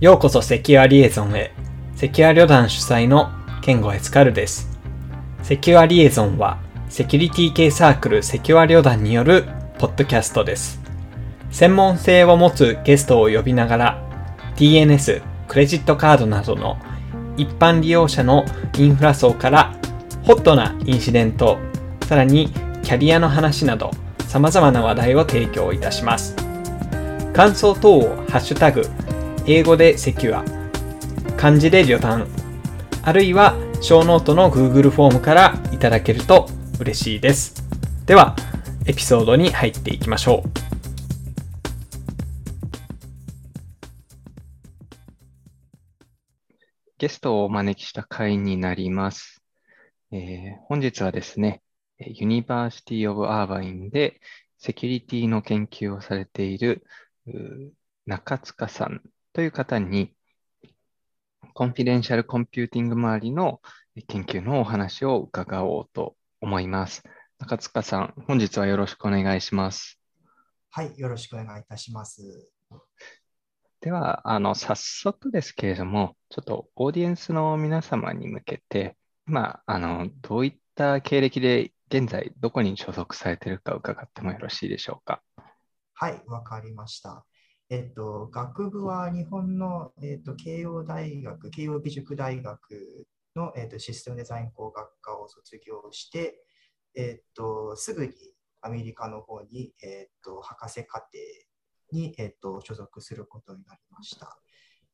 ようこそセキュアリエゾンへ。セキュア旅団主催のケンゴエスカルです。セキュアリエゾンは、セキュリティ系サークルセキュア旅団によるポッドキャストです。専門性を持つゲストを呼びながら、DNS、クレジットカードなどの一般利用者のインフラ層からホットなインシデント、さらにキャリアの話など様々な話題を提供いたします。感想等をハッシュタグ、英語で secure、漢字で旅団、あるいはショーノートの Google フォームからいただけると嬉しいです。では、エピソードに入っていきましょう。ゲストをお招きした回になります。えー本日はですね、 University of Irvine でセキュリティの研究をされている中塚さんという方に、 confidential computing 周りの研究のお話を伺おうと思います。中塚さん、本日はよろしくお願いします。はい、よろしくお願いいたします。では、あの、早速ですけれども、ちょっとオーディエンスの皆様に向けて、今、あの、どういった経歴で現在どこに所属されているか伺ってもよろしいでしょうか。はい、わかりました。えっと、学部は日本の、えっと、慶応大学、慶応義塾大学の、えっと、システムデザイン工学科を卒業して、えっと、すぐにアメリカの方に、えっと、博士課程に、えっと、所属することになりました。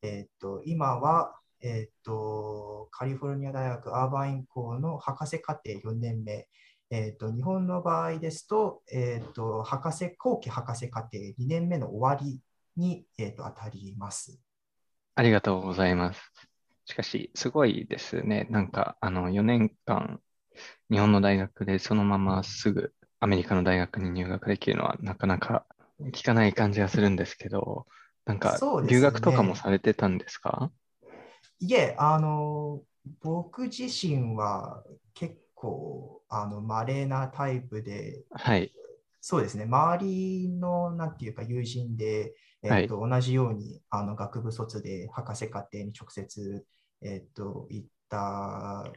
えっと、今は、えっと、カリフォルニア大学アーバイン校の博士課程4年目、えっと、日本の場合ですと、えっと、博士、後期博士課程2年目の終わりに、えっと、当たります。ありがとうございます。しかし、すごいですね。なんか、あの、4年間、日本の大学でそのまますぐアメリカの大学に入学できるのはなかなか聞かない感じがするんですけど、なんか留学とかもされてたんですか？いえ、あの、僕自身は結構、あの、稀なタイプで、はい。そうですね、周りの、なんていうか、友人で、えっと、同じように、あの、学部卒で博士課程に直接、えっと、行った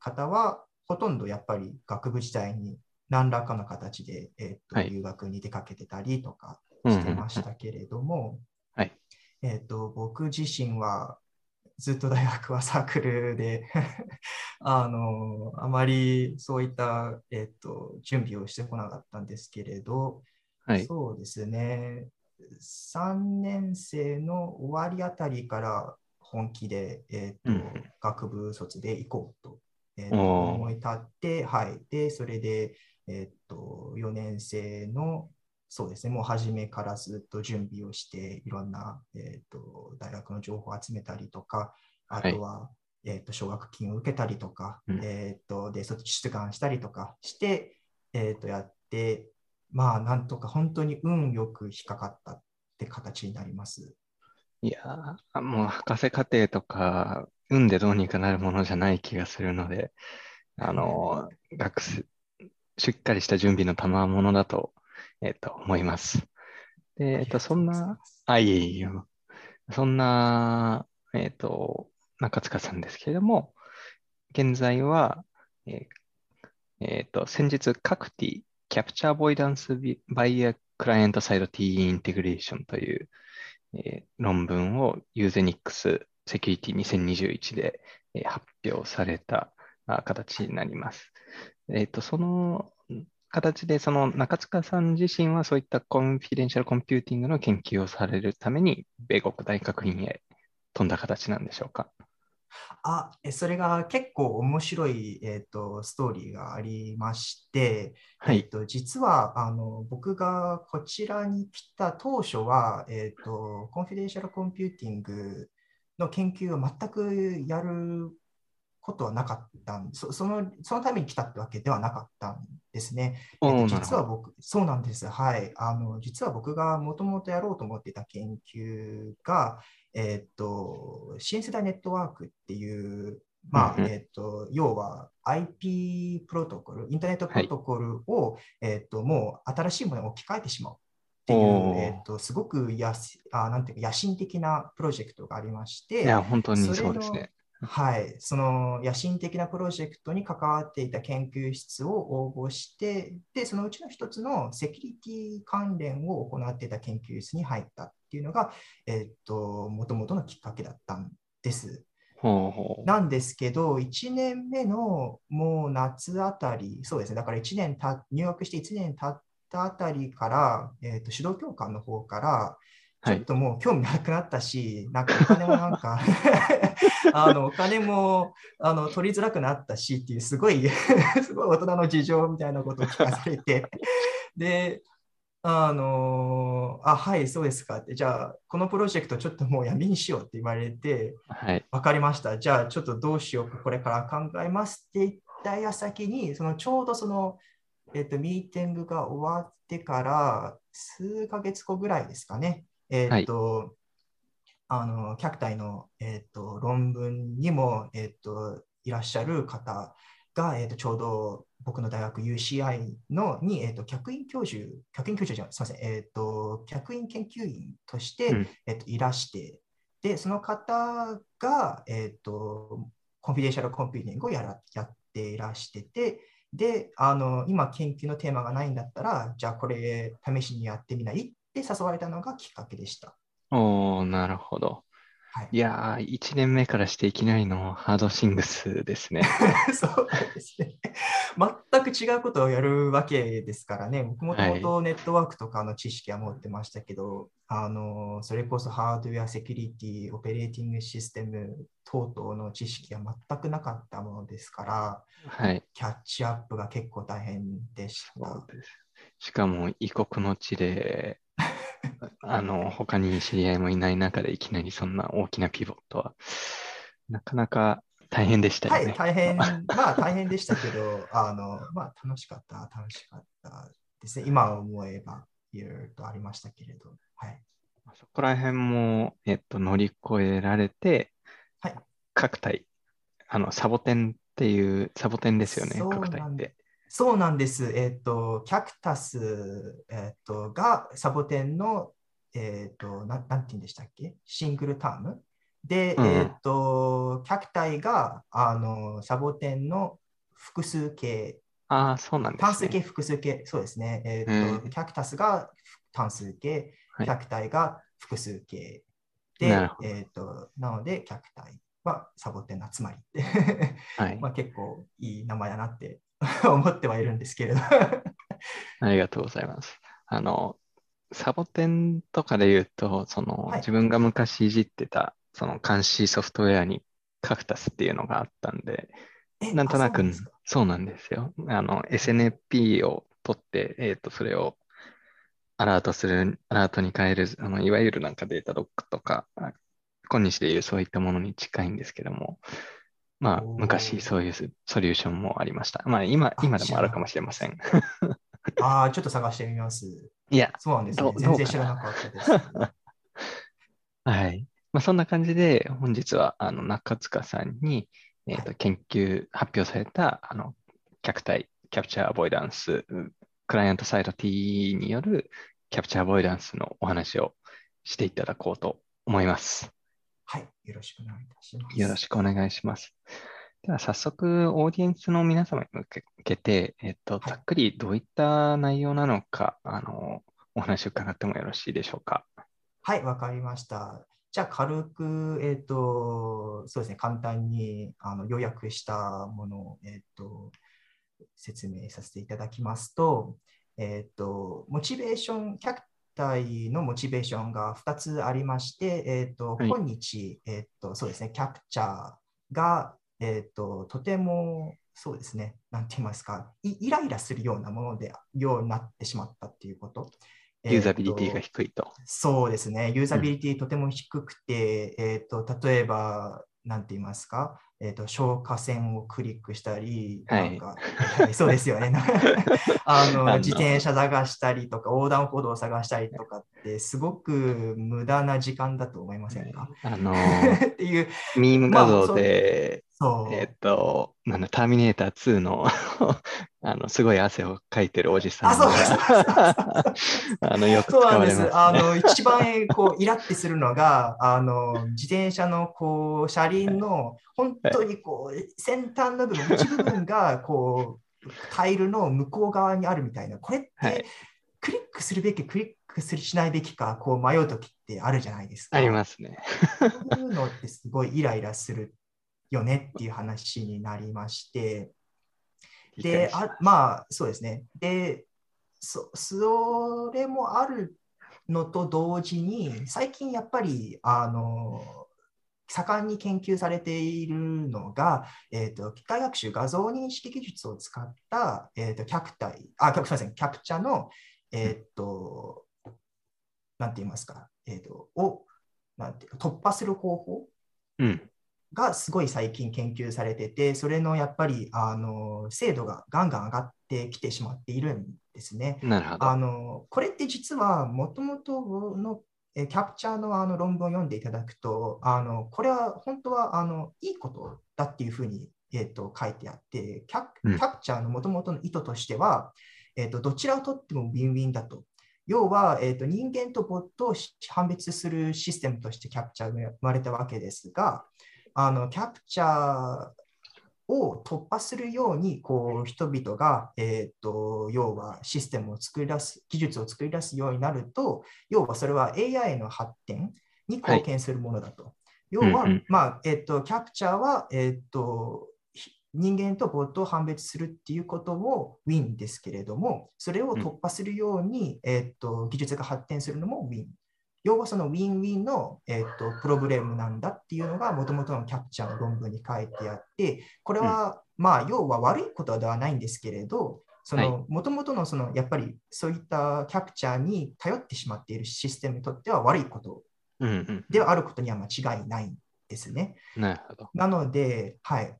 方は、ほとんどやっぱり学部時代に何らかの形で、えっと、はい留学に出かけてたりとかうんうんしてましたけれども、はい。えっと、僕自身はずっと大学はサークルで あの、あまりそういった、えっと、準備をしてこなかったんですけれど、はい。そうですね、3年生の終わりあたりから本気で、えっとうん。うん学部卒で行こうと,、えっと思い立って、はい、で、それで、えっと、4年生のそうですね、もう初めからずっと準備をして、いろんな、えー、と大学の情報を集めたりとか、あとは、えー、と奨学金を受けたりとか、うん。えー、とで卒出願したりとかして、えー、とやって、まあ、なんとか本当に運よく引っかかったって形になります。いやー、もう博士課程とか、運でどうにかなるものじゃない気がするので、あの、学生、しっかりした準備の賜物だと、えっと、思います。で、えっと、そんな、あ、いえいえ、そんな、えっと、中塚さんですけれども、現在は、えーえっと、先日、各 T、Capture Avoidance by a Client Side TE Integration という、えー論文を Usenix Security 2021で、えー発表されたあ形になります。えっと、その形で、その中塚さん自身はそういった confidential computing の研究をされるために、米国大学院へ飛んだ形なんでしょうか？あ、えそれが結構面白い、えー、とストーリーがありまして、はい。えっと、実はあの僕がこちらに来た当初は、えっと、 confidential computingの研究を全くやることはなかったんそそのそのために来たってわけではなかったんですね。えっとおー。実は僕、そうなんです。はい。あの、実は僕がもともとやろうと思っていた研究が、えっと、新世代ネットワークっていう、まあ、えっと、要は IP プロトコル、インターネットプロトコルを、えっと、もう新しいものに置き換えてしまうっっていうえっと、すごくやすあなんていうか野心的なプロジェクトがありまして、いや、本当にそうですね。はい、その野心的なプロジェクトに関わっていた研究室を応募して、で、そのうちの一つのセキュリティ関連を行っていた研究室に入ったっていうのが、えっと、もともとのきっかけだったんです。なんですけど、1年目のもう夏あたり、そうですね、だから1年た入学して1年経ったあたりから、えっと、指導教官の方から、ちはい。ょっともう興味なくなったし、なんかお金もなんか あのお金もあの取りづらくなったしっていう、すごい すごい大人の事情みたいなことを聞かされて、で、あのあ、はい、そうですかって、じゃあ、このプロジェクトちょっともうやめにしようって言われて、はい。わかりました。じゃあ、ちょっとどうしようか、これから考えますって言った矢先に、そのちょうどその、えっと、ミーティングが終わってから数ヶ月後ぐらいですかね。えっと、あの、客体の、えっと、論文にも、えっと、いらっしゃる方が、えっと、ちょうど僕の大学 UCI のに、えっと、客員教授、客員教授じゃすみません、えっと、客員研究員として、うんえっと、いらして、で、その方が、えっと、confidential computing をやらやっていらしてて、で、あの、今研究のテーマがないんだったら、じゃあこれ試しにやってみない？って誘われたのがきっかけでした。おー、なるほど。はいいやー、1年目からしていきなりの hard things ですね。そうですね。全く違うことをやるわけですからね。僕もともとネットワークとかの知識は持ってましたけど、あのそれこそハードウェアセキュリティ、オペレーティングシステム等々の知識は全くなかったものですから、はい。キャッチアップが結構大変でした。しかも異国の地で、あの、他に知り合いもいない中でいきなりそんな大きなピボットは、なかなか大変でしたはい、よね。大変、まあ大変でしたけど、あの、まあ楽しかった、楽しかったですね。今思えばいろいろとありましたけれど、はい。そこら辺も、えっと、乗り越えられて、はい各体、あの、サボテンっていう、サボテンですよね、各体なんって。そうなんです。えっ、と、キャクタス、えっ、と、がサボテンの、えっ、と、なん、なんて言うんでしたっけ？シングルターム？で、うんうんえっ、と、キャクタイが、あの、サボテンの複数形、ああ、そうなんです単数形、ね。複数形、そうですね。えっ、と、うんキャクタスが単数形、はいキャクタイが複数形。でなるほ、どえっ、と、なので、キャクタイはサボテンの集まりって。はい。まあ、結構いい名前だなって 思ってはいるんですけれど。ありがとうございます。あの、サボテンとかで言うと、その、はい自分が昔いじってた、その監視ソフトウェアにカクタスっていうのがあったんで、えなんとなくあそうなんですよ。あの、SNP を取って、えっと、それをアラートする、アラートに変える、あの、いわゆるなんかデータロックとか、あ今日でいうそういったものに近いんですけども、まあ、昔そういうソソリューションもありました。まあ、今、あ今でもあるかもしれません。ああ、ちょっと探してみます。いや、そうなんですね全然知らなかったです。はい。まあ、そんな感じで、本日は、あの、中塚さんに、えっと、は研究、発表された、あの、客体、キャプチャーアボイダンス、クライアントサイド T によるキャプチャーアボイダンスのお話をしていただこうと思います。はい。よろしくお願いいたします。よろしくお願いします。では、早速、オーディエンスの皆様に向けて、えっと、はいざっくりどういった内容なのか、あの、お話を伺ってもよろしいでしょうか？はい、わかりました。じゃあ、軽く、えっ、と、そうですね、簡単にあの要約したものを、えっ、と、説明させていただきますと、えっ、と、モチベーション、客体のモチベーションが2つありまして、えっ、と、はい今日、えっ、と、そうですね、キャプチャーが、えっ、と、とても、そうですね、なんて言いますか、イイライラするようなもので、ようになってしまったっていうこと。ユーザビリティがえーと低いと。そうですね、ユーザビリティとても低くて、えー、と例えば、なんて言いますか、えー、と消火栓をクリックしたり、はい。なんかはい そうですよね。あの自転車探したりとか、横断歩道を探したりとかってってすごく無駄な時間だと思いませんか、あのー っていう、ミーム画像で、そう。えっと、なんだ、ターミネーター2の あの、すごい汗をかいてるおじさんあ、そう。が あの、よく使そうなんです。す。あの、一番こうイラってするのが、あの、自転車のこう車輪の本当にこう先端の部分、一部分がこうタイルの向こう側にあるみたいな、これっはい。てクリックするべき、クリックするしないべきか、こう迷うときってあるじゃないですか。ありますね。そういうのってすごいイライラするよねっていう話になりまして、で、あまあそうですね。でそ、それもあるのと同時に、最近やっぱり、あの、盛んに研究されているのが、えーと、機械学習画像認識技術を使った、えーと、キャプタイ、あ、すみません、キャプチャの、えっ、と、なんて言いますか、えっ、と、を、なんていうか、突破する方法うん。がすごい最近研究されてて、それのやっぱりあの精度がガンガン上がってきてしまっているんですね。なるほど。あのこれって実はもともとのえキャプチャーのあの論文を読んでいただくと、あのこれは本当はあのいいことだっていうふうに、えー、と書いてあって、キャうんキャプチャーのもともとの意図としては、えー、とどちらをとってもウィンウィンだと。要は、えー、と人間とボットを判別するシステムとしてキャプチャーが生まれたわけですが、あのキャプチャーを突破するようにこう人々が、えー、と要はシステムを作り出す技術を作り出すようになると要はそれは AI の発展に貢献するものだと。要は、うんうんまあえー、とキャプチャーは、えー、とひ人間とボットを判別するっていうこともウィンですけれどもそれを突破するように、えー、と技術が発展するのもウィン。要はそのウィンウィンの、えー、とプロブレムなんだっていうのがもともとのキャプチャーの論文に書いてあって、これは、まあ要は悪いことではないんですけれど、そのもともとのそのやっぱりそういったキャプチャーに頼ってしまっているシステムにとっては悪いことうんうん。ではあることには間違いないんですね。なるほど。なので、はい、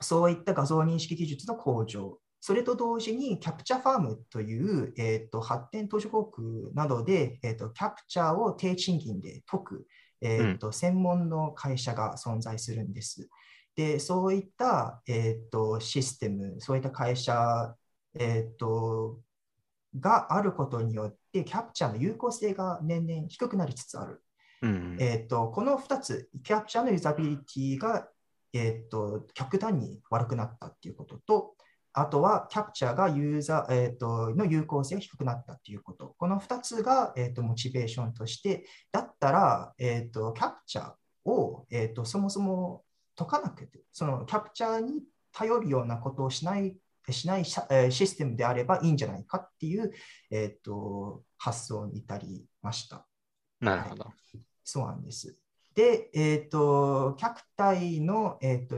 そういった画像認識技術の向上、それと同時にキャプチャーファームという、えー、と発展途上国などで、えー、とキャプチャーを低賃金で解く、えーと専門の会社が存在するんです。で、そういった、えー、とシステム、そういった会社、えー、とがあることによって、キャプチャーの有効性が年々低くなりつつある。うんうん。えー、とこの2つ、キャプチャーのユーザビリティが、えー、と極端に悪くなったっていうことと、あとはキャプチャーがユーザー、えー、との有効性が低くなったっていうこと。この2つが、えー、とモチベーションとして、だったら、えー、とキャプチャーを、えー、とそもそも解かなくて、そのキャプチャーに頼るようなことをしないしないシステムであればいいんじゃないかっていう、えー、と発想に至りました。なるほど。そうなんです。で、えっ、と、客体の、えっと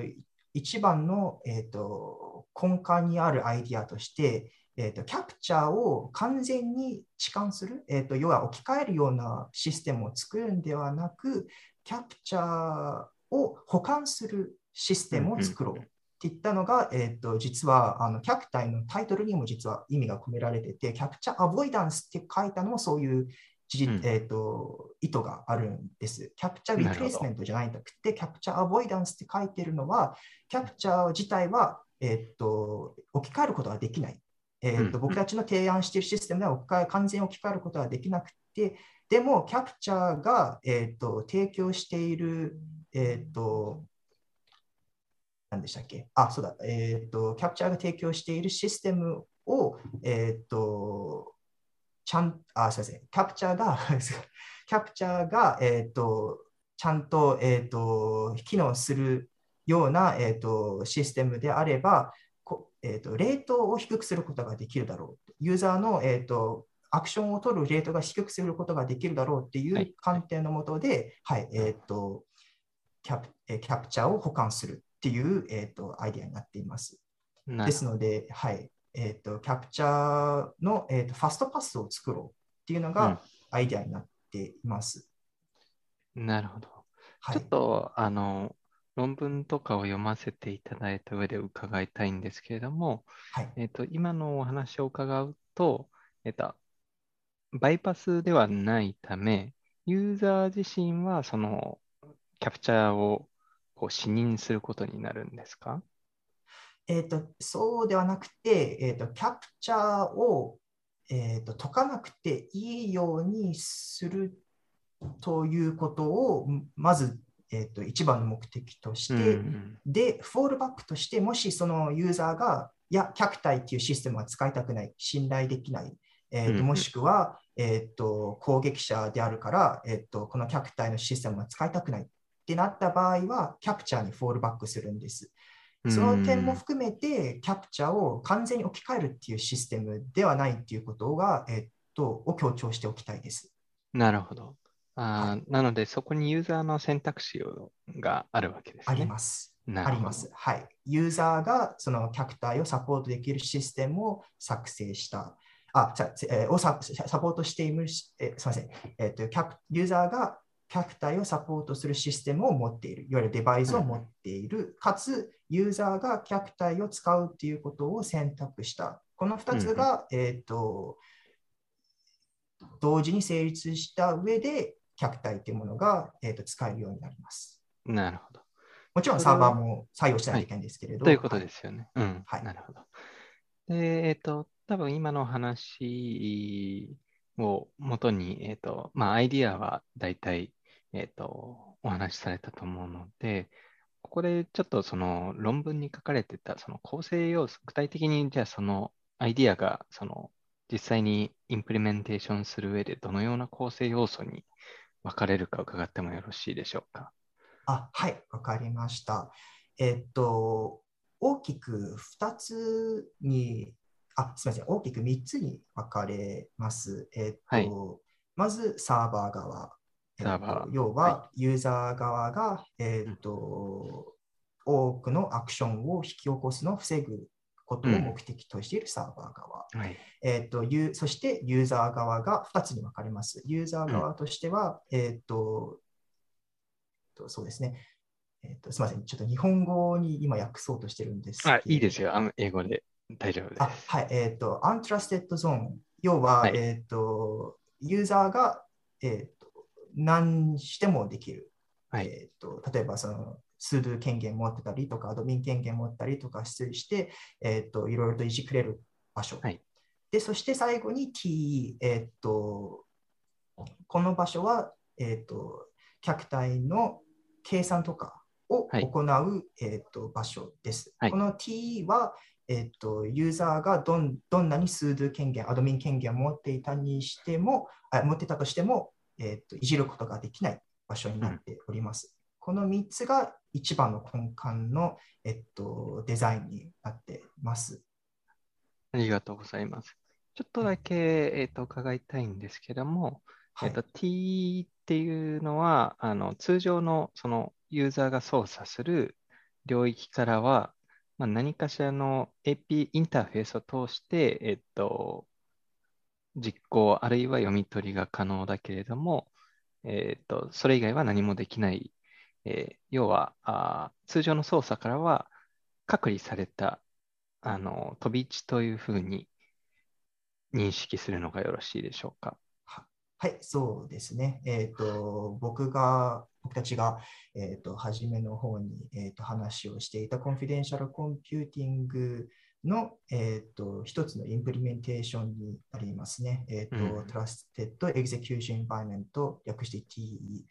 一番の、えっと根幹にあるアイディアとして、えっとキャプチャーを完全に置換する、えっと要は置き換えるようなシステムを作るんではなく、キャプチャーを保管するシステムを作ろううんうんっていったのが、えっと実はあのキャプタイのタイトルにも実は意味が込められてて、キャプチャーアボイダンスって書いたのもそういうえー、と意図があるんです。キャプチャーリプレイスメントじゃないんだくて、キャプチャーアボイダンスって書いてるのは、キャプチャー自体は、えー、と置き換えることができない。えーとうん僕たちの提案しているシステムでは置き換え完全に置き換えることができなくて、でも、キャプチャーが、えー、と提供している、えっ、と、何でしたっけ？あ、そうだ、えっ、と、キャプチャーが提供しているシステムを、えっ、と、ちゃん、あ、すみません、キャプチャーが、キャプチャーが、えっ、と、ちゃんと、えっ、と、機能するような、えっ、と、システムであれば、こえっ、と、レートを低くすることができるだろう。ユーザーの、えっ、と、アクションを取るレートが低くすることができるだろうっていはいう観点のもとで、はい、えっ、と、キャプえーキャプチャーを保管するっていう、えっとアイデアになっています。なですので、はいえっとキャプチャーの、えっとファストパスを作ろうっていうのうんがアイデアになっています。なるほど。はいちょっ、と、あの、論文とかを読ませていただいた上で伺いたいんですけれども、はい、えっと、今のお話を伺うと、えっと、バイパスではないため、ユーザー自身はそのキャプチャーをこう視認することになるんですか？えーと、そうではなくて、えーと、キャプチャーを、えーと、解かなくていいようにするということをまず、えー、と一番の目的として、うん、で、フォールバックとして、もしそのユーザーが、いや、キャプタイっていうシステムは使いたくない、信頼できない、えーと、もしくは、えーと、攻撃者であるから、えーと、このキャプタイのシステムは使いたくないってなった場合は、キャプチャーにフォールバックするんです。その点も含めて、キャプチャーを完全に置き換えるっていうシステムではないっていうことが、えっと、を強調しておきたいです。なるほど。あはい、なので、そこにユーザーの選択肢があるわけですね。あります。あります。はい。ユーザーがそのキャプターをサポートできるシステムを作成した。あ、えー、をササポートしている、えー、すみません。えーとキャプ。ユーザーがキャプターをサポートするシステムを持っている、いわゆるデバイスを持っている、かつユーザーがキャプターを使うということを選択した。この2つが、うん、えーと、同時に成立した上で、キャプターというものが、えーと、使えるようになります。なるほど。もちろんサーバーも採用しないといけないんですけれど。はい、ということですよね。はい、うん。はい、なるほど。で、えっ、ー、と、多分今の話をもとに、えっ、ー、と、まあ、アイディアは大体えっ、ー、と、お話しされたと思うので、ここでちょっとその論文に書かれてたその構成要素、具体的にじゃあそのアイディアがその実際にインプリメンテーションする上でどのような構成要素に分かれるか伺ってもよろしいでしょうか？あはい、わかりました。えっと、大きく2つに、あ、すみません、大きく3つに分かれます。えっと、はい、まずサーバー側、サーバー。要は、ユーザー側が、えーと多くのアクションを引き起こすのを防ぐことを目的としているサーバー側。うんはい、えーと、ユそしてユーザー側が2つに分かれます。ユーザー側としては、うん、えっ、と、そうですね。えーと、すみません、ちょっと日本語に今訳そうとしてるんですあ、いいですよ。あの英語で大丈夫です。あはい、えっ、ー、と、 untrusted zone。要は、はい、えっ、と、ユーザーが、えー何してもできる。はい、えーと、例えばその sudo 権限持ってたりとか、 admin 権限持ったりとかして、えーと、いろいろといじくれる場所。はい、でそして最後に T、えーと、この場所は、えー、と客体の計算とかを行う、はい、えー、と場所です。この T は、えー、とユーザーがどんどんなにスードゥ権限、アドミン権限を持っていたにしても、あ持ってたとしても、えーと、いじることができない場所になっております。うん、この3つが一番の根幹の、えっと、デザインになっています。ありがとうございます。ちょっとだけ、えーと、伺いたいんですけども、はい、えーと、T っていうのはあの通常のそのユーザーが操作する領域からは、まあ、何かしらの AP インターフェースを通して、えっと、実行、あるいは読み取りが可能だけれども、えーと、それ以外は何もできない、えー、要はあ通常の操作からは隔離されたあの飛び地というふうに認識するのがよろしいでしょうか？はい、そうですね。えっ、ー、と、僕が、僕たちが、えっ、ー、と、初めの方に、えっ、ー、と、話をしていた confidential computing の、えーと、一つの implementation になりますね。えーと、うん、Trusted Execution Environment、略して TEE。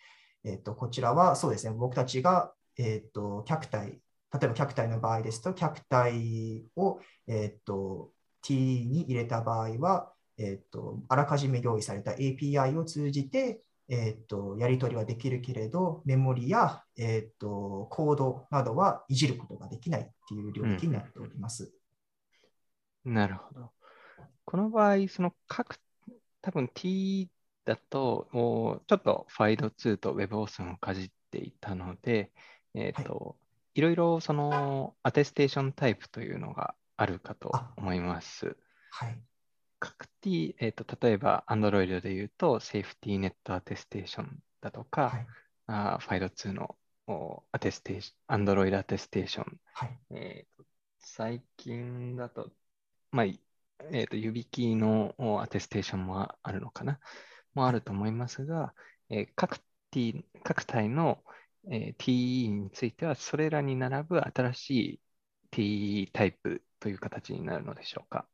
えーと、こちらはそうですね、僕たちが、えー、と客体、例えば客体の場合ですと、客体を、えー、と T に入れた場合は、えー、とあらかじめ用意された API を通じて、えーと、やり取りはできるけれど、メモリや、えーと、コードなどはいじることができないっていう領域になっております。なるほど。この場合、その各、多分 T だと、もうちょっとファイド2と WebAuthn をかじっていたので、えっ、ー、と、はい、いろいろそのアテステーションタイプというのがあるかと思います。はい。各 T、えっ、ー、と、例えば Android で言うと、セーフティーネットアテステーションだとか、はい、あファイド2のアテステーション、Android アテステーション、はいえー、最近だとまあ、えーと、指キーのアテステーションもあるのかな？もあると思いますが、えー、各 T 各体の、えー、TE については、それらに並ぶ新しい TE タイプという形になるのでしょうか？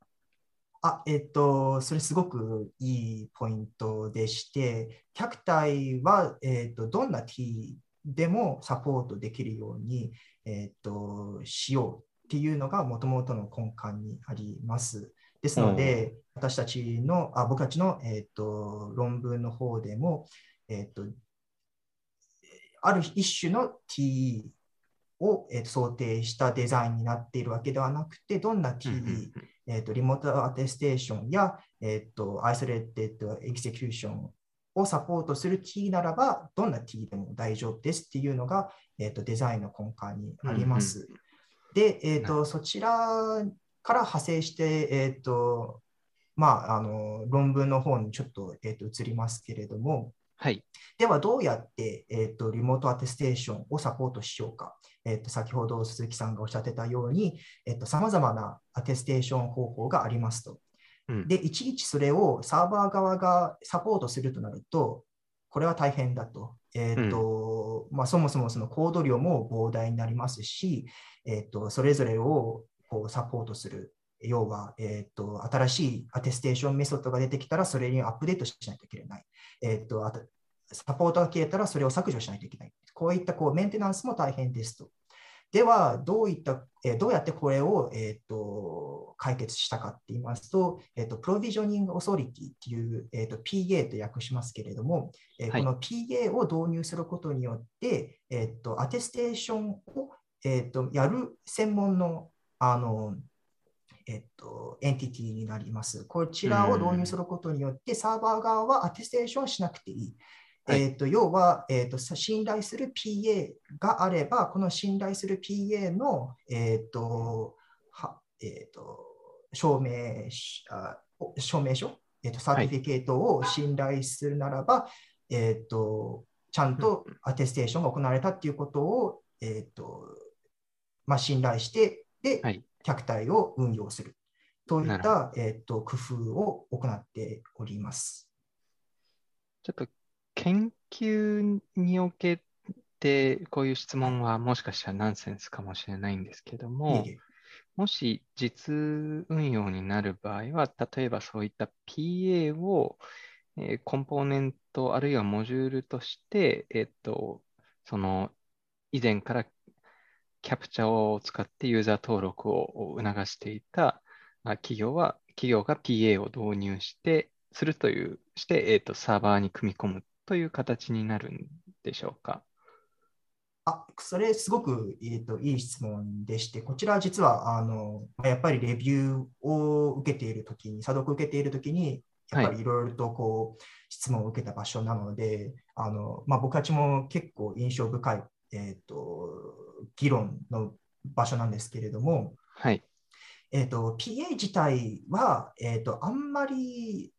あ、えっと、それすごくいいポイントでして、客体は、えっと、どんな T でもサポートできるように、えっと、しようっていうのがもともとの根幹にあります。ですので、私たちの、あ僕たちの、えっと、論文の方でも、えっと、ある一種の TEE を、えー、と想定したデザインになっているわけではなくて、どんな TEE、えー、と remote attestation や、えー、と isolated execution をサポートする T ならば、どんな T でも大丈夫ですっていうのが、えー、とデザインの根幹にあります。で、えーと、そちらから派生して、えーとまあ、あの論文の方にちょっと,、えー、と移りますけれども、はい、では、どうやって、えーと、リモートアテステーションをサポートしようか。えーと、先ほど鈴木さんがおっしゃってたように、さまざまなアテステーション方法がありますと。うん、で、いちいちそれをサーバー側がサポートするとなると、これは大変だと。えーと、うん、まあ、そもそもそのコード量も膨大になりますし、えー、とそれぞれをこうサポートする要は、えーと、新しいアテステーションメソッドが出てきたら、それにアップデートしないといけない。えーと、サポートが消えたら、それを削除しないといけない。こういったこうメンテナンスも大変ですと。では、どういった、えー、どうやってこれを、えーと、解決したかって言いますと、えーと、プロビジョニングオソリティっていう、えーと、PA と訳しますけれども、えー、はい、この PA を導入することによって、えー、とアテステーションを、えー、とやる専門のあのえっと、エンティティになります。こちらを導入することによって、サーバー側はアテステーションしなくていい。はい、えっと要は、えっと、信頼する PA があれば、この信頼する PA の、えっとはえっと証明あ証明書、えっと、サーティフィケートを信頼するならば、はい、えっとちゃんとアテステーションが行われたということを、えっとまあ、信頼して、で、はい、客体を運用する。といった、えーと、工夫を行っております。ちょっと研究におけて、こういう質問はもしかしたらナンセンスかもしれないんですけども、いいもし実運用になる場合は、例えばそういった PA を、えー、コンポーネントあるいはモジュールとして、えっ、ー、と、その以前からキャプチャーを使ってユーザー登録を促していた企業は、企業が PA を導入して、するという、して、えっ、ー、と、サーバーに組み込むという形になるんでしょうか？あそれすごく、えーと、いい質問でして、こちら実はあのやっぱりレビューを受けているときに、査読を受けているときに、やっぱりいろいろとこう、はい、質問を受けた場所なので、あのまあ、僕たちも結構印象深い、えーと議論の場所なんですけれども、はい。えーと、PA 自体は、えーと、あんまり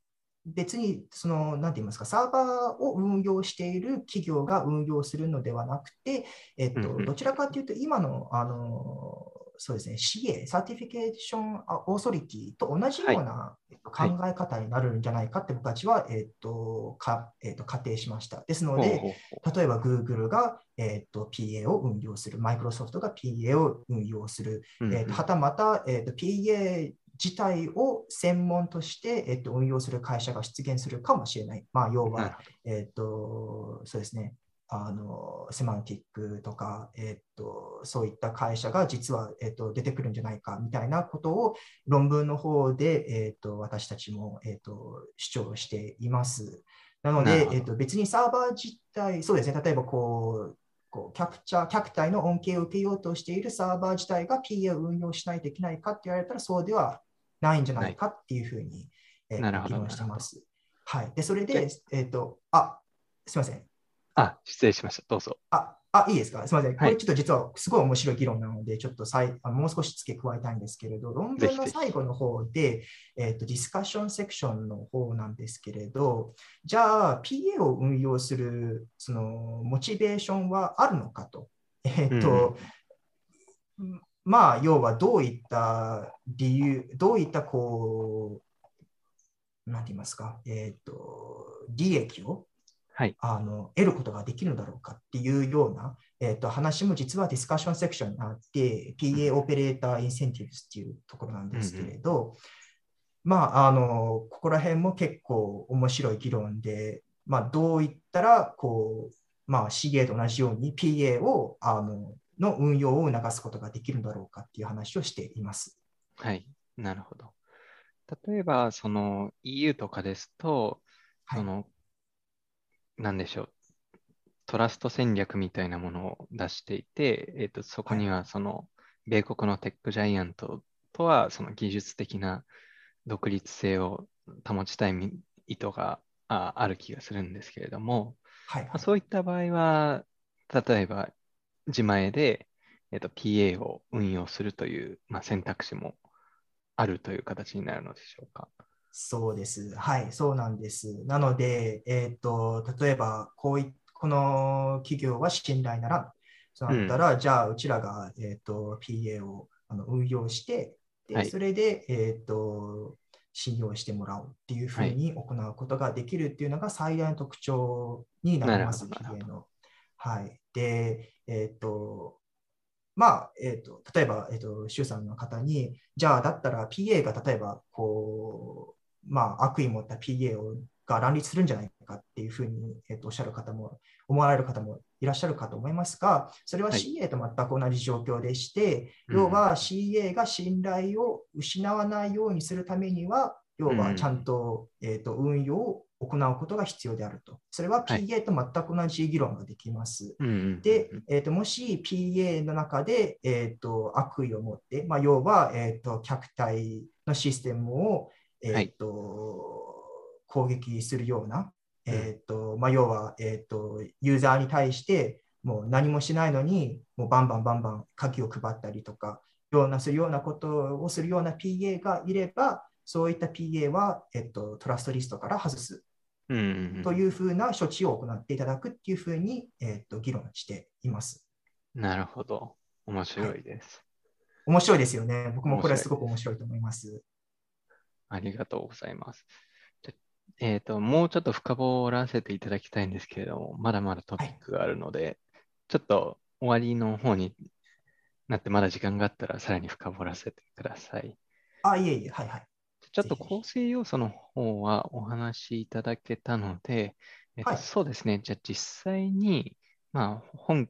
別にその、なんて言いますか、サーバーを運用している企業が運用するのではなくて、えーと、どちらかというと、今のあのそうですね、CA、 certification authority と同じような考え方になるんじゃないかって僕たちは、えーとかえーと、仮定しました。ですので、例えば Google が、えーと、PA を運用する、Microsoft が PA を運用する、えー、とはたまた、えー、と PA 自体を専門として、えっと、運用する会社が出現するかもしれない。まあ、要は、えっと、そうですね、あのセマンティックとか、えっと、そういった会社が実は、えっと、出てくるんじゃないかみたいなことを論文の方で、えっと、私たちも、えっと、主張しています。なので、えっと、別にサーバー自体、そうですね、例えばこう、こうキャプチャー、客体の恩恵を受けようとしているサーバー自体が PA を運用しないといけないかって言われたら、そうではないんじゃないかっていうふうに、えー、議論してます。はい。で、それで、えっ、と、あ、すみません。あ、失礼しました。どうぞ。あ、あいいですか？すみません。これちょっと実はすごい面白い議論なので、ちょっとさいあのもう少し付け加えたいんですけれど、論文の最後の方で、えっ、ー、と、ディスカッションセクションの方なんですけれど、じゃあ、PA を運用する、その、モチベーションはあるのかと。えっ、ー、と、うんまあ、要はどういった理由、どういったこう、なんて言いますか、えっ、と、利益をはい。あの得ることができるのだろうかっていうような、えー、と話も実はディスカッションセクションにあって、PA オペレーターインセンティブスっていうところなんですけれど、まあ、あの、ここら辺も結構面白い議論で、まあ、どういったら、こう、まあ、CA と同じように PA を、あの、の運用を促すことができるのだろうかっていう話をしています。はい。なるほど。例えば、その EU とかですと、はいその、なんでしょう。トラスト戦略みたいなものを出していて、えっと、そこにはその、米国のテックジャイアントとは、その技術的な独立性を保ちたいみ意図があある気がするんですけれども、はい、まあそういった場合は、例えば自前で、えっと、PA を運用するという、まあ、選択肢もあるという形になるのでしょうか。そうです。はい、そうなんです。なので、えっ、と、例えば、こうい、この企業は信頼なら、そうなったら、じゃあ、うちらが、えっ、と、PA をあの運用して、で、はいそれで、えっ、と、信用してもらうっていうふうに行うことができるっていうのが最大の特徴になります、なるほど PA の。はい。で、えっ、と、まあ、えっ、と、例えば、えっ、と、周さんの方に、じゃあ、だったら PA が例えば、こう、まあ、悪意持った PA をが乱立するんじゃないかっていうふうに、えっとおっしゃる方も、思われる方もいらっしゃるかと思いますが、それははい。CA と全く同じ状況でして、うん。要は CA が信頼を失わないようにするためには、要はちゃんと,、えっと運用を行うことが必要であると。それははい。PA と全く同じ議論ができます。うんうんうんで、えー、ともし PA の中で、えー、と悪意を持って、まあ、要は、えー、と客体のシステムを、えーはいと攻撃するような、うんえーとまあ、要は、えー、とユーザーに対してもう何もしないのにもうバンバンバンバン鍵を配ったりとかようなするようなことをするような PA がいればそういった PA は、えー、とトラストリストから外すというふうな処置を行っていただくっていうふうに、えー、と議論しています。なるほど。面白いです。面白いですよね。僕もこれ面白いすごく面白いと思います。ありがとうございます。えっと、もうちょっと深掘らせていただきたいんですけれども、まだまだトピックがあるので、ちょっと終わりの方になってまだ時間があったらさらに深掘らせてください。あ、いえいえ、はいはい。ちょっと構成要素の方はお話しいただけたので、えっとはいそうですね。じゃあ実際に、まあ、本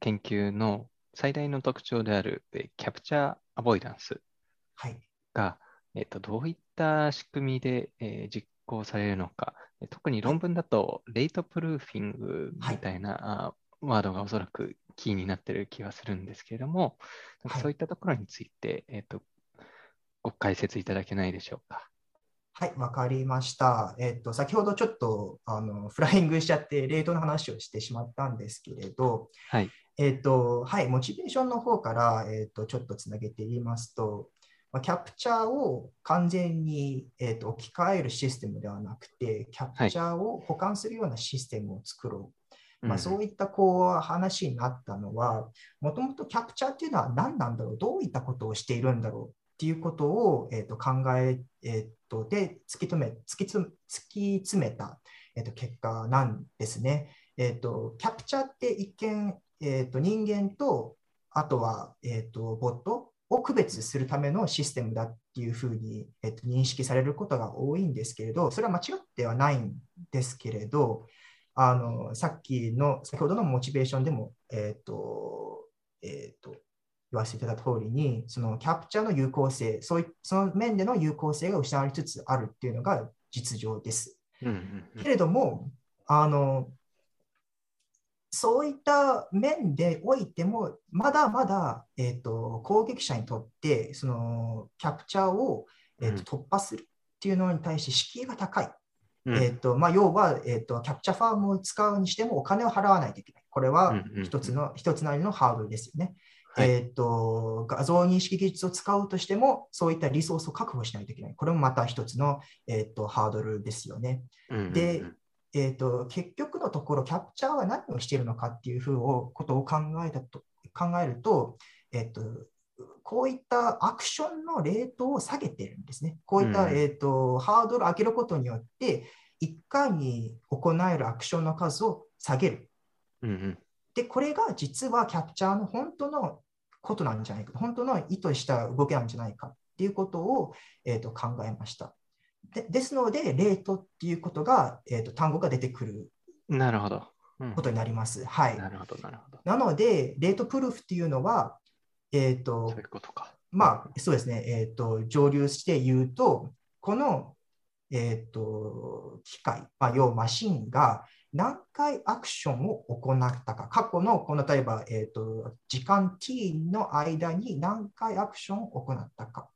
研究の最大の特徴であるえキャプチャーアボイダンスはい。が、えっと、どういった仕組みで、えー実行されるのか、え特に論文だと、レイトプルーフィングみたいな、あワードがおそらくキーになってる気がするんですけれども、なんかはいそういったところについて、えっと、ご解説いただけないでしょうか？はい、わかりました。えっと、先ほどちょっとあのフライングしちゃって、レートの話をしてしまったんですけれど、はい。えっと、はい、モチベーションの方から、えっと、ちょっとつなげて言いますと、まあキャプチャーを完全に、えっと、置き換えるシステムではなくて、キャプチャーを保管するようなシステムを作ろう。まあ、そういったこう話になったのは、もともとキャプチャーっていうのは何なんだろう、どういったことをしているんだろうっていうことを、えー、と考え、えー、とで突き止め突きつ突き詰めた、えー、と結果なんですね。えー、とキャプチャーって一見、えー、と人間とあとは、えー、とボットを区別するためのシステムだっていうふうに、えー、と認識されることが多いんですけれど、それは間違ってはないんですけれど、あのさっきの先ほどのモチベーションでも、えっ、と、えっ、と、言わせていただいた通りに、そのキャプチャーの有効性、そういその面での有効性が失われつつあるっていうのが実情です。うんうんうんけれども、あの、そういった面でおいても、まだまだ、えっと攻撃者にとって、そのキャプチャーを、えっと突破するっていうのに対して敷居が高い。うんえーとまあ、要は、えーと、キャプチャーファームを使うにしてもお金を払わないといけない。これはうんうんうん一つの、一つなりのハードルですよね。はいえーと。画像認識技術を使うとしても、そういったリソースを確保しないといけない。これもまた一つの、えーとハードルですよね。うんうんうんでえーと、結局のところ、キャプチャーは何をしているのかっていうふうをことを考えたと考えると、えーとこういったアクションのレートを下げてるんですね。こういった、うんえー、とハードルを上げることによって、1回に行えるアクションの数を下げる。うんうん。で、これが実はキャプチャーの本当のことなんじゃないか、本当の意図した動きなんじゃないかっていうことを、えー、と考えました。でですので、レートっていうことが、えー、と単語が出てくるなるほど。うんことになります。はい。なるほど、なるほど。なので、レートプルーフっていうのは、えっ、とそうい、うことか。まあ、そうですね、えっ、と、上流して言うと、この、えっ、と、機械、まあ、要はマシンが何回アクションを行ったか、過去の、この例えば、えっ、と、時間 t の間に何回アクションを行ったか。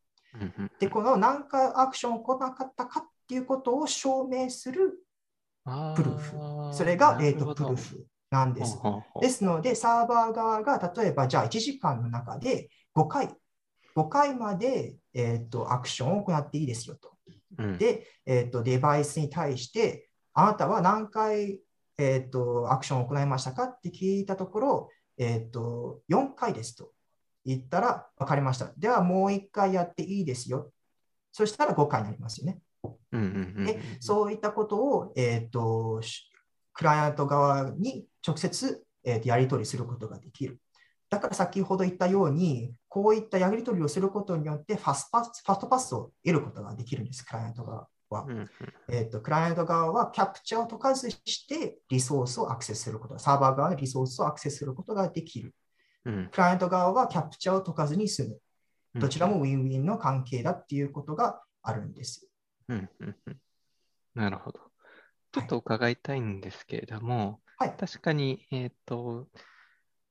で、この何回アクションを行わなかったかっていうことを証明するあプルーフ。それがレートプルーフなんです。でですので、サーバー側が例えば、じゃあ1時間の中で5回、5回まで、えー、とアクションを行っていいですよと。うん、で、えー、とデバイスに対して、あなたは何回、えー、とアクションを行いましたかって聞いたところ、えー、と4回ですと言ったら、分かりました。ではもう1回やっていいですよ。そしたら5回になりますよね。で、そういったことを、えー、としクライアント側に直接、えーとやり取りすることができる。だから先ほど言ったように、こういったやり取りをすることによってファストパスファストパスを得ることができるんです、クライアント側は。うんうんえーとクライアント側はキャプチャーを解かずしてリソースをアクセスすること、サーバー側にリソースをアクセスすることができる。うんクライアント側はキャプチャーを解かずに済む。うんどちらもウィンウィンの関係だっていうことがあるんです。うんうんうんなるほど。ちょっと伺いたいんですけれども、はい。確かに、えっ、と、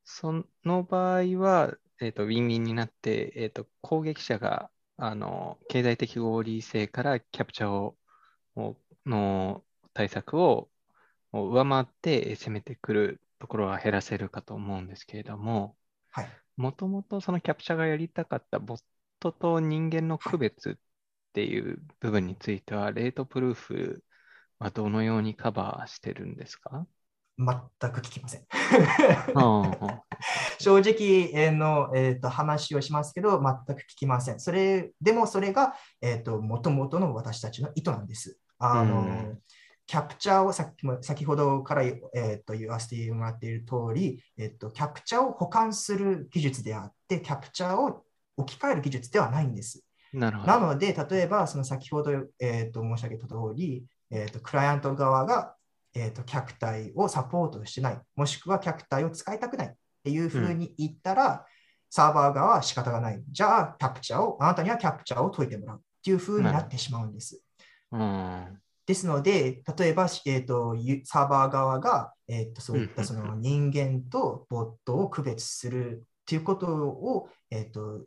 その場合は、えっ、と、ウィンウィンになって、えっ、と、攻撃者が、あの、経済的合理性からキャプチャーを、をの対策をを上回って攻めてくるところは減らせるかと思うんですけれども、はい。もともとそのキャプチャーがやりたかったボットと人間の区別っていう部分については、レートプルーフはどのようにカバーしてるんですか？全く聞きません。あ 正直えーの、えーと話をしますけど、全く聞きません。それでもそれが、えー、と元々の私たちの意図なんです。あのうんキャプチャーをさっきも先ほどから、えー、と言わせてもらっている通り、えー、とキャプチャーを保管する技術であって、キャプチャーを置き換える技術ではないんです。なるほど。なので、例えばその先ほど、えー、と申し上げた通り、えー、とクライアント側が、えー、とキャプ体をサポートしてない、もしくはキャプ体を使いたくないっていうふうに言ったら、サーバー側は仕方がない。じゃあ、キャプチャーを、あなたにはキャプチャーを解いてもらうっていうふうになってしまうんです。うん。ですので、例えば、えー、とゆサーバー側が、えー、とそういったその人間とボットを区別するということを、えー、と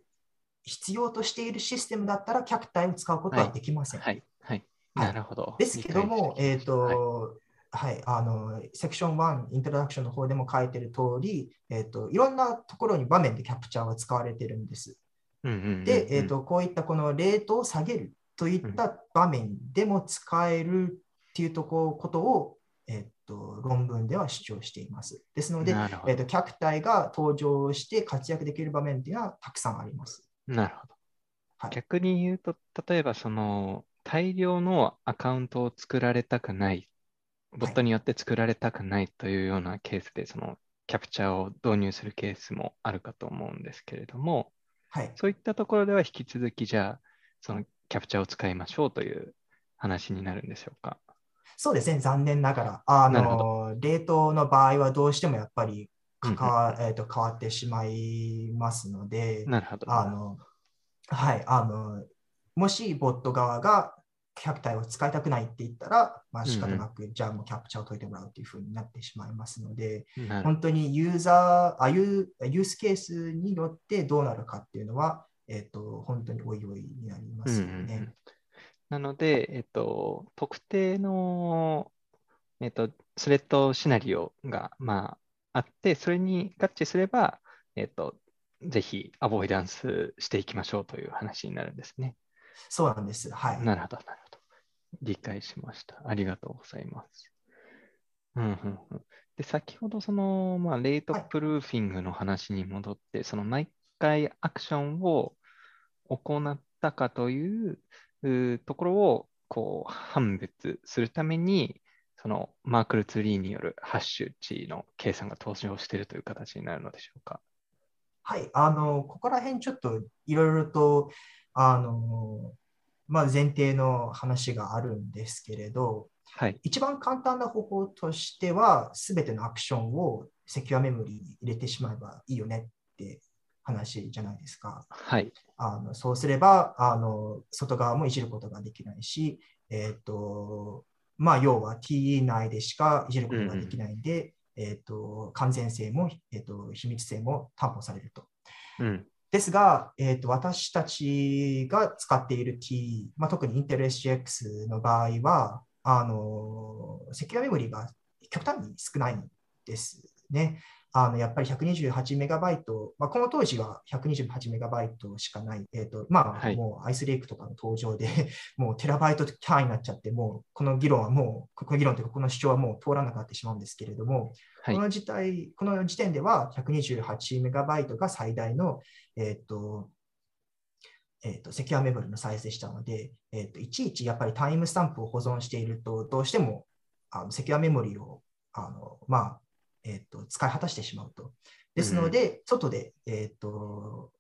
必要としているシステムだったら、キャプ体を使うことはできません。はい。はい。はいなるほど。ですけども、えっ、理解してきましたと、はい、あの、セクション1、イントロダクションの方でも書いてる通り、えっ、と、いろんなところに場面でキャプチャーは使われてるんです。で、えっ、と、こういったこのレートを下げるといった場面でも使えるっていうとこことを、えっ、と、論文では主張しています。ですので、えっ、と、キャプ体が登場して活躍できる場面っていうのはたくさんあります。なるほど。はい逆に言うと、例えばその大量のアカウントを作られたくない、ボットによって作られたくないというようなケースで、そのキャプチャーを導入するケースもあるかと思うんですけれども、はい。そういったところでは引き続き、じゃあ、そのキャプチャーを使いましょうという話になるんでしょうか。そうですね、残念ながら。あの、冷凍の場合はどうしてもやっぱり関わ、えー、と変わってしまいますので、なるほど。あの、はい、あの、もしボット側がキャプ体を使いたくないって言ったら、まあ仕方なく、じゃあもうキャプチャーを解いてもらうというふうになってしまいますので、本当にユーザー、あユーユースケースによってどうなるかっていうのは、えっ、と、本当においおいになりますよね。うんうんうんなので、えっと、特定の、えっと、スレッドシナリオが、まあ、あって、それに合致すれば、えっと、ぜひアボイダンスしていきましょうという話になるんですね。そうなんです。はい。なるほど、なるほど。理解しました。ありがとうございます。うんうんうん、で先ほどその、まあ、レートはいプルーフィングの話に戻って、その毎回アクションを行ったかといううところをこう判別するために、そのマークルツリーによるハッシュ値の計算が登場しているという形になるのでしょうか？はい、あの、ここら辺ちょっといろいろと、あの、まあ、前提の話があるんですけれど、はい。一番簡単な方法としては、すべてのアクションをセキュアメモリに入れてしまえばいいよねって話じゃないですか。はい。あのそうすればあの、外側もいじることができないし、えっ、と、まあ、要は TE 内でしかいじることができないんで、えっ、と、完全性も、えっ、と、秘密性も担保されると。うん。ですが、えーと、私たちが使っている T、まあ、特に Intel SGX の場合は、あのセキュアメモリが極端に少ないんですね。あのやっぱり128メガバイト、まあ、この当時は128メガバイトしかない、えーとまあはいもうアイスレイクとかの登場で、もうテラバイト単位になっちゃって、もうこの議論はもう、この議論というか、この主張はもう通らなくなってしまうんですけれども、はいこ。の時代、この時点では128メガバイトが最大の、えっ、と、えっ、と、セキュアメモリのサイズでしたので、えっ、と、いちいちやっぱりタイムスタンプを保存していると、どうしてもあのセキュアメモリを、あの、まあ、えっ、と、使い果たしてしまうと。ですので、外で、えっ、と、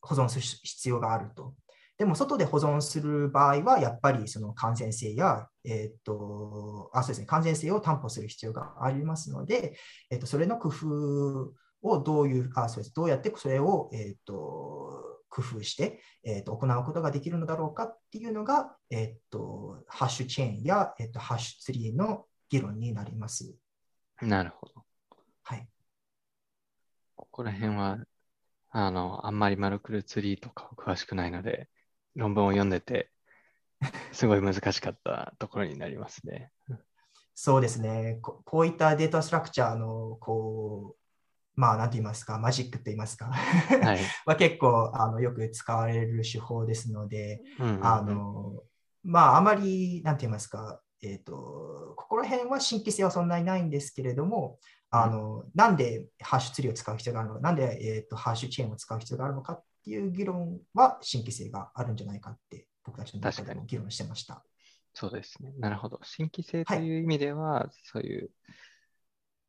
保存する必要があると。でも、外で保存する場合は、やっぱりその完全性や、えっ、と、あ、そうですね、完全性を担保する必要がありますので、えっ、と、それの工夫をどういう、あ、そうです、どうやってそれを、えっ、と、工夫して、えっと行うことができるのだろうかっていうのが、えっとハッシュチェーンや、えっとハッシュツリーの議論になります。なるほど。はい。ここら辺は、あの、あんまりマルクルツリーとか詳しくないので、論文を読んでて、すごい難しかったところになりますね。そうですね。ここういったデータストラクチャーの、こう、まあ、なんて言いますか、マジックと言いますか、はい。は結構あのよく使われる手法ですので、うんうんうんあの、まあ、あまり、なんて言いますか、えっ、と、ここら辺は新規性はそんなにないんですけれども、あの、なんでハッシュツリーを使う必要があるのか、なんで、えっ、と、ハッシュチェーンを使う必要があるのかっていう議論は新規性があるんじゃないかって、僕たちの中でも議論してました。そうですね。なるほど。新規性とはいいう意味では、そういう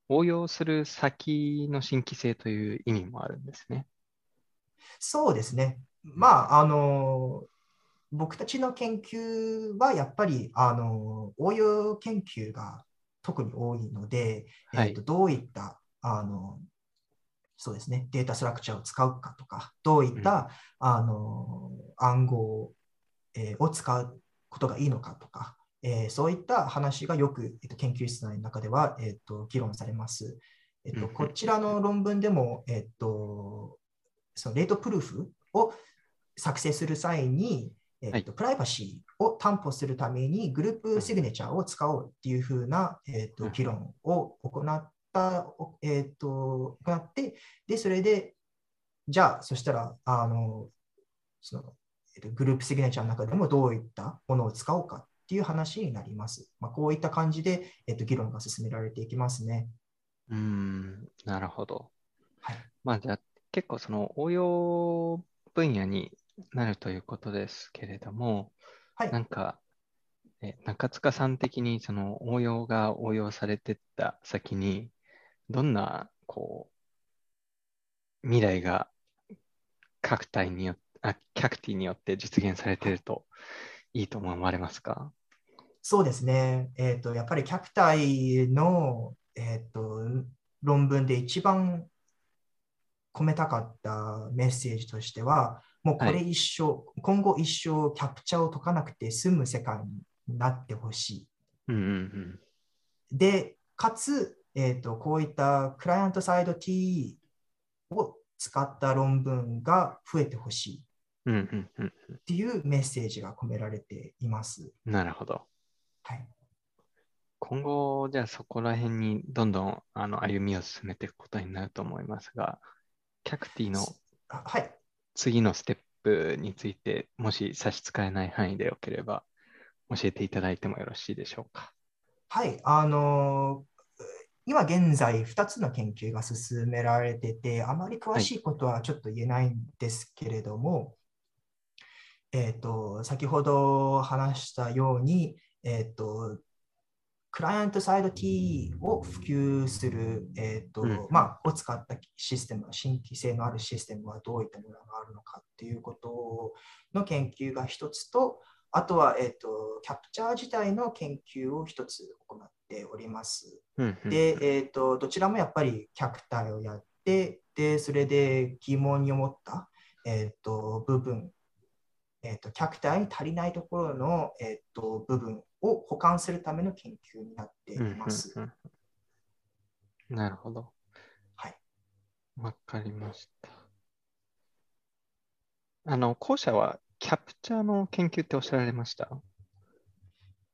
応用する先の新規性という意味もあるんですね。そうですね。まあ、あの、僕たちの研究はやっぱり、あの、応用研究が特に多いので、はい。えーとどういった、あの、そうですね、データストラクチャーを使うかとか、どういった、あの暗号、えーを使うことがいいのかとか、えーそういった話がよく、えーと研究室内の中では、えーと議論されます。えっと、うんうん。こちらの論文でも、えっと、そのレートプルーフを作成する際に、えっとプライバシーを担保するためにグループシグネチャーを使おうっていうふうな、えっとうん議論を行った、おえっと行って、で、それで、じゃあ、そしたら、あの、その、えっとグループシグネチャーの中でもどういったものを使おうかっていう話になります。まあ、こういった感じで、えっと議論が進められていきますね。うーん、なるほど。はいまあじゃあ結構その応用分野になるということですけれども、はいなんか、え中塚さん的にその応用が応用されてった先に、どんなこう未来が各体によって、あ、キャクティによって実現されてるといいと思われますか？そうですね。えっ、と、やっぱり客体の、えっ、と、論文で一番込めたかったメッセージとしては、もうこれ一生、今後一生キャプチャーを解かなくて済む世界になってほしうんうんい。で、かつ、えっ、と、こういったクライアントサイド TE を使った論文が増えてほしいっうん。うんうんうん。ていうメッセージが込められています。なるほど。はい。今後、じゃあそこら辺にどんどんあの歩みを進めていくことになると思いますが、キャクティのあはい。次のステップについて、もし差し支えない範囲でよければ、教えていただいてもよろしいでしょうか。はい、あの今現在2つの研究が進められてて、あまり詳しいことはちょっと言えないんですけれども、えっ、と、先ほど話したように、えっ、と、クライアントサイド T を普及する、えっ、と、うんまあ、を使ったシステム、新規性のあるシステムはどういったものがあるのかっていうことの研究が一つと、あとは、えっ、と、キャプチャー自体の研究を一つ行っております。うんうんで、えー、とどちらもやっぱりキャプターをやって、でそれで疑問に思った、えー、と部分、えー、とキャプターに足りないところの、えー、と部分を保管するための研究になっています。うんうんうんなるほど。はい。わかりました。あの、後者はキャプチャーの研究っておっしゃられました？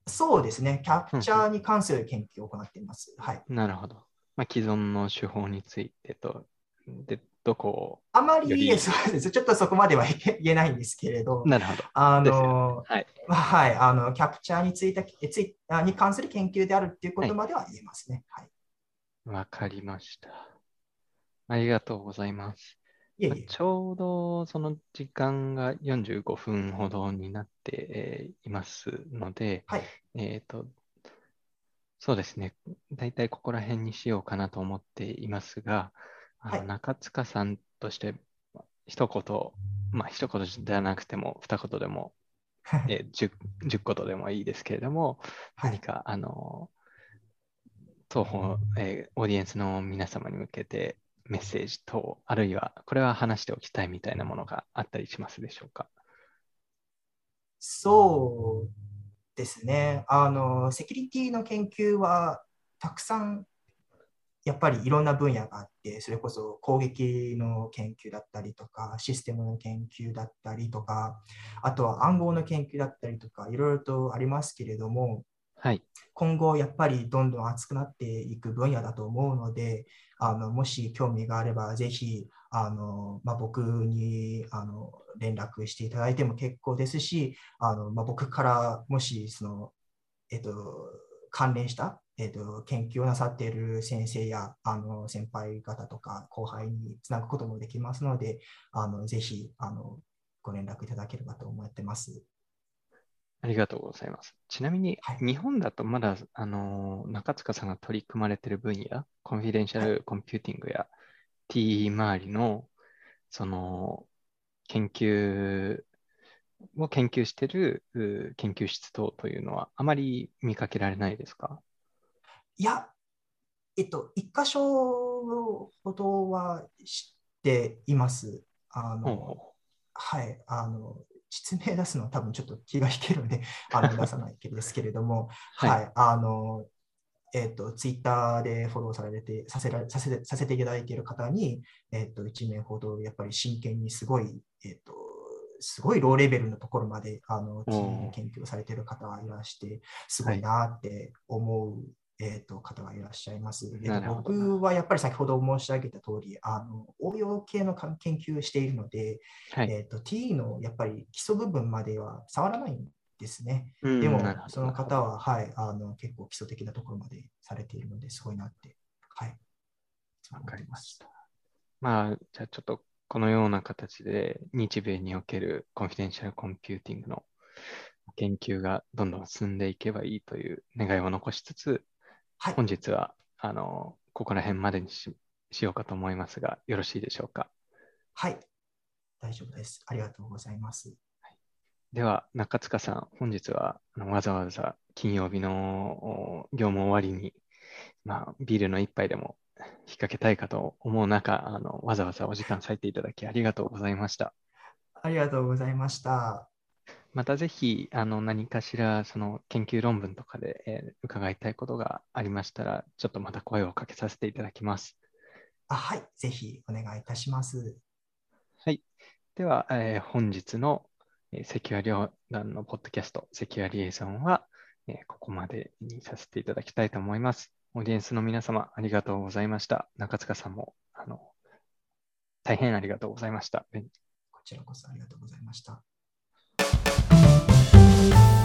そうですね、キャプチャーに関する研究を行っています。はい、なるほど。まあ、既存の手法についてと、で、どこを、あまりそうです、ちょっとそこまでは言えないんですけれど、なるほど。あのはい。まあはい、あのキャプチャーについたえついあに関する研究であるっていうことまでは言えますね。はいわかりました。ありがとうございます。いえいえちょうどその時間が45分ほどになって、えーいますので、はいえっと、そうですね。大体ここら辺にしようかなと思っていますが、あのはい中塚さんとして一言、まあ一言じゃなくても二言でも、えー、10, 10言でもいいですけれども、はい何か、あの、当方、えーオーディエンスの皆様に向けてメッセージ等、あるいはこれは話しておきたいみたいなものがあったりしますでしょうか？そうですね。あの、セキュリティの研究はたくさんやっぱりいろんな分野があって、それこそ攻撃の研究だったりとか、システムの研究だったりとか、あとは暗号の研究だったりとか、いろいろとありますけれども、はい。今後やっぱりどんどん熱くなっていく分野だと思うので、あのもし興味があればぜひあの、まあ、僕にあの連絡していただいても結構ですし、あのまあ、僕からもしその、えっと、関連した、えっと、研究をなさっている先生やあの先輩方とか後輩につなぐこともできますので、あのぜひあのご連絡いただければと思ってます。ありがとうございます。ちなみに、はい日本だとまだ、あの、中塚さんが取り組まれている分野、コンフィデンシャルコンピューティングや TE 周りの、その、研究を研究しているう研究室等というのは、あまり見かけられないですか？いや、えっと、一箇所ほどは知っています。あの、ほうほはい、あの、実名出すのは多分ちょっと気が引けるので、あの出さないけですけれども、はい。はい、あの、えっと、ツイッターでフォローされて、させらさせてさせていただいている方に、えっと、1名ほど、やっぱり真剣にすごい、えっと、すごいローレベルのところまで、あの、研究をされている方がいらして、すごいなって思う、えっと、方がいらっしゃいます。えっとなるほど僕はやっぱり先ほど申し上げた通り、あの、応用系の研究をしているので、はい。えっと、T のやっぱり基礎部分までは触らないんですね。うんでもその方は、はい、あの結構基礎的なところまでされているので、すごいなって。はい。わかりました。まあ、じゃあちょっとこのような形で日米における confidential computing の研究がどんどん進んでいけばいいという願いを残しつつ、はい。本日はあのここら辺までにししようかと思いますが、よろしいでしょうか？はい。大丈夫です。ありがとうございます。では、中塚さん、本日はあのわざわざ金曜日のお業務終わりに、まあ、ビールの一杯でも引っ掛けたいかと思う中、あのわざわざお時間割いていただきありがとうございました。ありがとうございました。またぜひ、あの、何かしら、その研究論文とかで、えー伺いたいことがありましたら、ちょっとまた声をかけさせていただきます。あはい。ぜひお願いいたします。はい。では、えー本日の、えーセキュア両団のポッドキャスト、セキュアリエゾンは、えーここまでにさせていただきたいと思います。オーディエンスの皆様、ありがとうございました。中塚さんも、あの、大変ありがとうございました。こちらこそありがとうございました。you